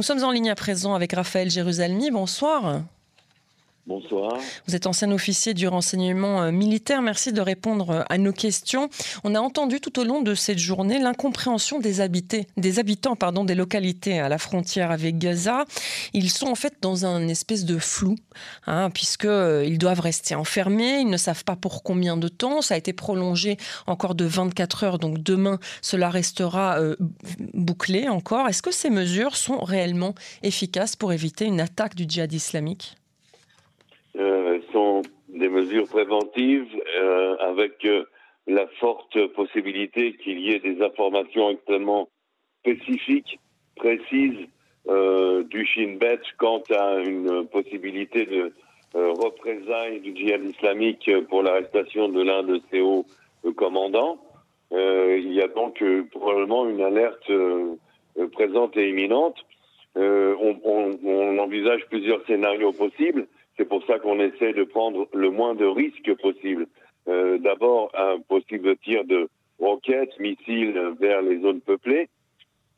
Nous sommes en ligne à présent avec Raphaël Jérusalemi. Bonsoir. Bonsoir. Vous êtes ancien officier du renseignement euh, militaire. Merci de répondre euh, à nos questions. On a entendu tout au long de cette journée l'incompréhension des, des habitants des localités à la frontière avec Gaza. Ils sont en fait dans un espèce de flou, hein, puisqu'ils euh, doivent rester enfermés. Ils ne savent pas pour combien de temps. Ça a été prolongé encore de 24 heures. Donc demain, cela restera bouclé encore. Est-ce que ces mesures sont réellement efficaces pour éviter une attaque du djihad islamique? Sont des mesures préventives euh, avec euh, la forte possibilité qu'il y ait des informations extrêmement spécifiques, précises du Shin Bet quant à une possibilité de représailles du djihad islamique pour l'arrestation de l'un de ses hauts commandants. il y a donc probablement une alerte présente et imminente. On, envisage plusieurs scénarios possibles. C'est pour ça qu'on essaie de prendre le moins de risques possible. Euh, D'abord, un possible tir de roquettes, missiles vers les zones peuplées.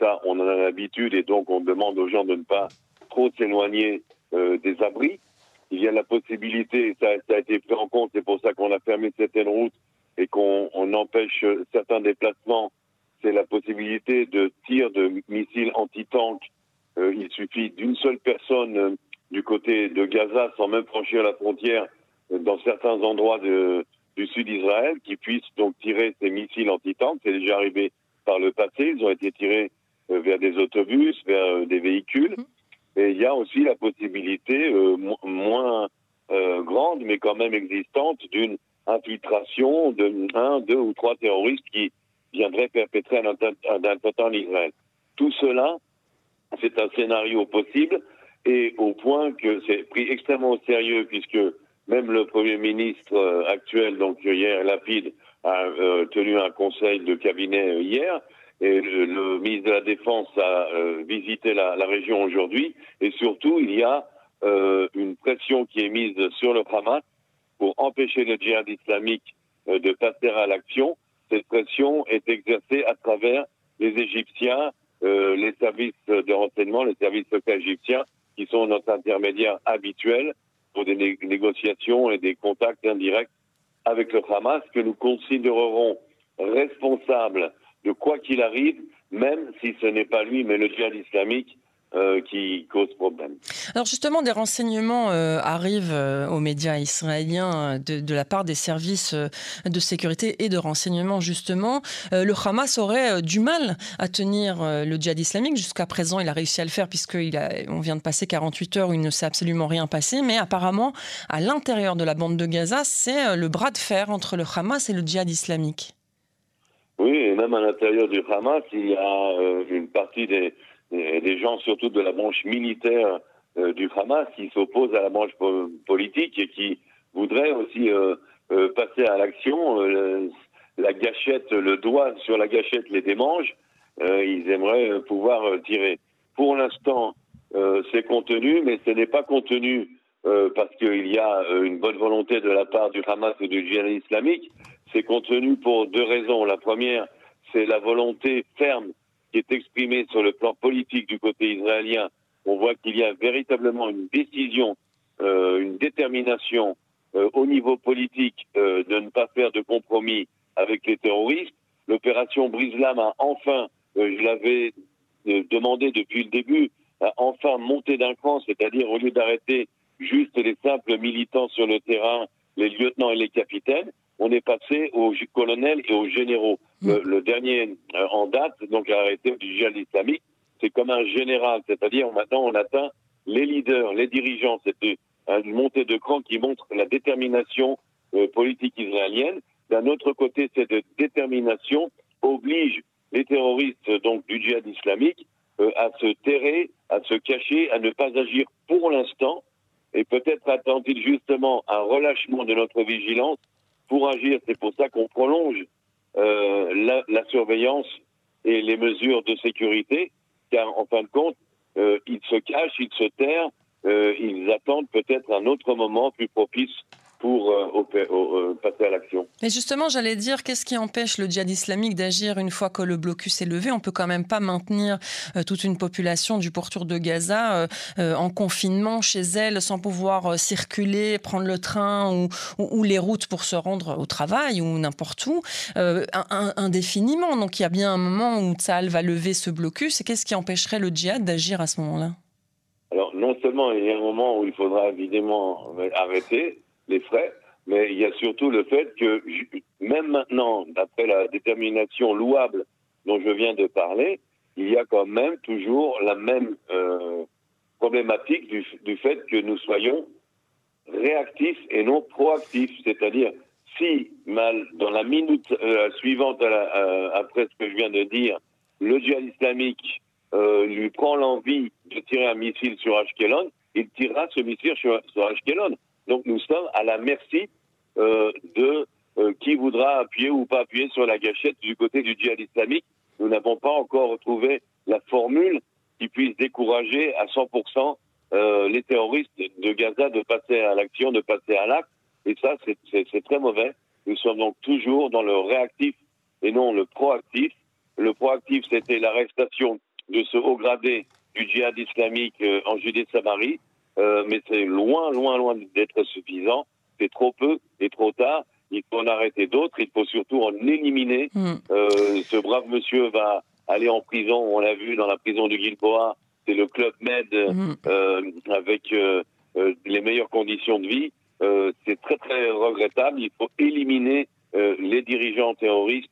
Ça, on en a l'habitude et donc on demande aux gens de ne pas trop s'éloigner euh, des abris. Il y a la possibilité, ça, a été pris en compte, c'est pour ça qu'on a fermé certaines routes et qu'on empêche certains déplacements. C'est la possibilité de tir de missiles anti-tanks. Euh, il suffit d'une seule personne du côté de Gaza sans même franchir la frontière dans certains endroits de, du sud d'Israël qui puissent donc tirer ces missiles anti-tanks. C'est déjà arrivé par le passé. Ils ont été tirés euh, vers des autobus, vers euh, des véhicules. Mhm. Et il y a aussi la possibilité euh, moins grande, mais quand même existante, d'une infiltration de un, deux ou trois terroristes qui viendraient perpétrer un attentat en Israël. Tout cela, c'est un scénario possible et au point que c'est pris extrêmement au sérieux puisque même le Premier ministre euh, actuel, donc hier, Lapide, a euh, tenu un conseil de cabinet euh, hier, et le, ministre de la Défense a visité la, la région aujourd'hui, et surtout, il y a une pression qui est mise sur le Hamas pour empêcher le djihad islamique de passer à l'action. Cette pression est exercée à travers les Égyptiens, les services de renseignement, les services secrets égyptiens, qui sont notre intermédiaire habituel pour des négociations et des contacts indirects avec le Hamas que nous considérerons responsable de quoi qu'il arrive, même si ce n'est pas lui, mais le djihad islamique euh, qui cause problème. Alors justement, des renseignements euh, arrivent euh, aux médias israéliens de, la part des services de sécurité et de renseignement justement. le Hamas aurait du mal à tenir le djihad islamique. Jusqu'à présent, il a réussi à le faire puisqu'on vient de passer 48 heures où il ne s'est absolument rien passé. Mais apparemment, à l'intérieur de la bande de Gaza, c'est le bras de fer entre le Hamas et le djihad islamique. Oui, et même à l'intérieur du Hamas, il y a une partie des des gens surtout de la branche militaire euh, du Hamas qui s'opposent à la branche politique et qui voudraient aussi euh, euh, passer à l'action. la gâchette, le doigt sur la gâchette les démange. ils aimeraient pouvoir tirer. Pour l'instant, c'est contenu, mais ce n'est pas contenu parce qu'il y a une bonne volonté de la part du Hamas et du djihad islamique. C'est contenu pour deux raisons. La première, c'est la volonté ferme qui est exprimé sur le plan politique du côté israélien, on voit qu'il y a véritablement une décision, euh, une détermination euh, au niveau politique euh, de ne pas faire de compromis avec les terroristes. L'opération Brise-Lame a enfin, je l'avais demandé depuis le début, a enfin monté d'un cran, c'est-à-dire au lieu d'arrêter juste les simples militants sur le terrain, les lieutenants et les capitaines, on est passé aux colonels et aux généraux. Hmm. Le, dernier euh, en date, donc arrêté du djihad islamique, c'est comme un général, c'est-à-dire maintenant on atteint les leaders, les dirigeants. C'est une montée de cran qui montre la détermination euh, politique israélienne. D'un autre côté, cette détermination oblige les terroristes donc du djihad islamique euh, à se terrer, à se cacher, à ne pas agir pour l'instant. Et peut-être attend-il justement un relâchement de notre vigilance pour agir. C'est pour ça qu'on prolonge euh, la, surveillance et les mesures de sécurité, car en fin de compte, euh, ils se cachent, ils se terrent, euh, ils attendent peut-être un autre moment plus propice pour euh, euh, passer à l'action. Mais justement, j'allais dire, qu'est-ce qui empêche le djihad islamique d'agir une fois que le blocus est levé? On peut quand même pas maintenir euh, toute une population du pourtour de Gaza en confinement chez elle, sans pouvoir circuler, prendre le train ou, les routes pour se rendre au travail ou n'importe où, indéfiniment. Donc il y a bien un moment où Tsahal va lever ce blocus. Et qu'est-ce qui empêcherait le djihad d'agir à ce moment-là? Alors, non seulement il y a un moment où il faudra évidemment arrêter, les frais, mais il y a surtout le fait que même maintenant, d'après la détermination louable dont je viens de parler, il y a quand même toujours la même euh, problématique du, fait que nous soyons réactifs et non proactifs. C'est-à-dire, si mal, dans la minute euh, suivante euh, après ce que je viens de dire, le djihad islamique lui prend l'envie de tirer un missile sur Ashkelon, il tirera ce missile sur, sur Ashkelon. Donc nous sommes à la merci euh, de euh, qui voudra appuyer ou pas appuyer sur la gâchette du côté du djihad islamique. Nous n'avons pas encore retrouvé la formule qui puisse décourager à 100% euh, les terroristes de Gaza de passer à l'action, de passer à l'acte. Et ça, c'est très mauvais. Nous sommes donc toujours dans le réactif et non le proactif. Le proactif, c'était l'arrestation de ce haut gradé du djihad islamique en Judée-Samarie. Euh, mais c'est loin, loin, loin d'être suffisant. C'est trop peu et trop tard. Il faut en arrêter d'autres. Il faut surtout en éliminer. Hmm. Euh, ce brave monsieur va aller en prison. On l'a vu dans la prison du Gilboa. C'est le club Med hmm. euh, avec euh, euh, les meilleures conditions de vie. c'est très très regrettable. Il faut éliminer les dirigeants terroristes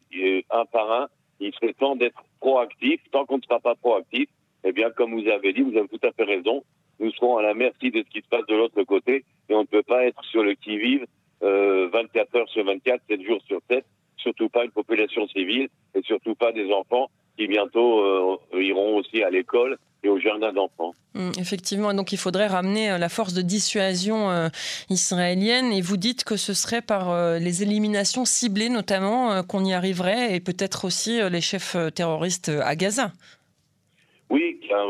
un par un. Il serait temps d'être proactif. Tant qu'on ne sera pas proactif, eh bien, comme vous avez dit, vous avez tout à fait raison nous serons à la merci de ce qui se passe de l'autre côté et on ne peut pas être sur le qui-vive 24 euh, heures sur 24, 7 jours sur 7, surtout pas une population civile et surtout pas des enfants qui bientôt euh, iront aussi à l'école et au jardin d'enfants. Hum, effectivement, donc il faudrait ramener euh, la force de dissuasion israélienne et vous dites que ce serait par les éliminations ciblées notamment qu'on y arriverait et peut-être aussi les chefs terroristes à Gaza. Oui, car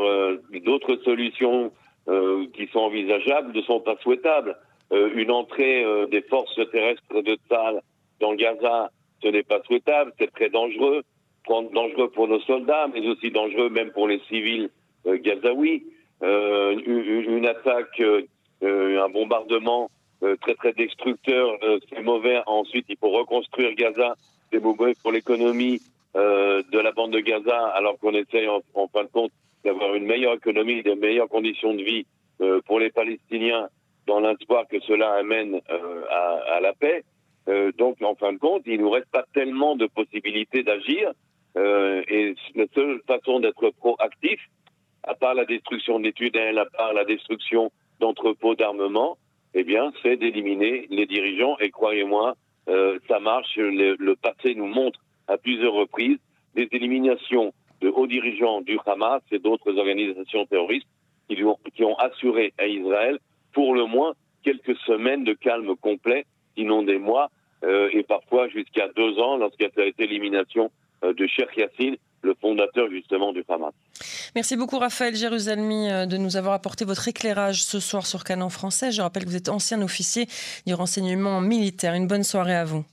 d'autres solutions qui sont envisageables ne sont pas souhaitables. Euh, une entrée euh, des forces terrestres de Tzal dans Gaza, ce n'est pas souhaitable, c'est très dangereux, dangereux pour nos soldats, mais aussi dangereux même pour les civils gazaouis. Une, une, attaque, un bombardement très très destructeur, c'est mauvais. Ensuite, il faut reconstruire Gaza, c'est mauvais pour l'économie de la bande de Gaza, alors qu'on essaye en, en fin de compte d'avoir une meilleure économie, des meilleures conditions de vie euh, pour les Palestiniens, dans l'espoir que cela amène euh, à, la paix. Euh, donc, en fin de compte, il nous reste pas tellement de possibilités d'agir. Et la seule façon d'être proactif, à part la destruction des tunnels, à part la destruction d'entrepôts d'armement, eh bien, c'est d'éliminer les dirigeants. Et croyez-moi, ça marche. Le, le passé nous montre à plusieurs reprises des éliminations de hauts dirigeants du Hamas et d'autres organisations terroristes qui, ont, qui ont assuré à Israël pour le moins quelques semaines de calme complet, sinon des mois, euh, et parfois jusqu'à deux ans lorsqu'il y a été l'élimination euh, de Sheikh Yassine, le fondateur justement du Hamas. Merci beaucoup Raphaël Jérusalemi euh, de nous avoir apporté votre éclairage ce soir sur Canon français. Je rappelle que vous êtes ancien officier du renseignement militaire. Une bonne soirée à vous.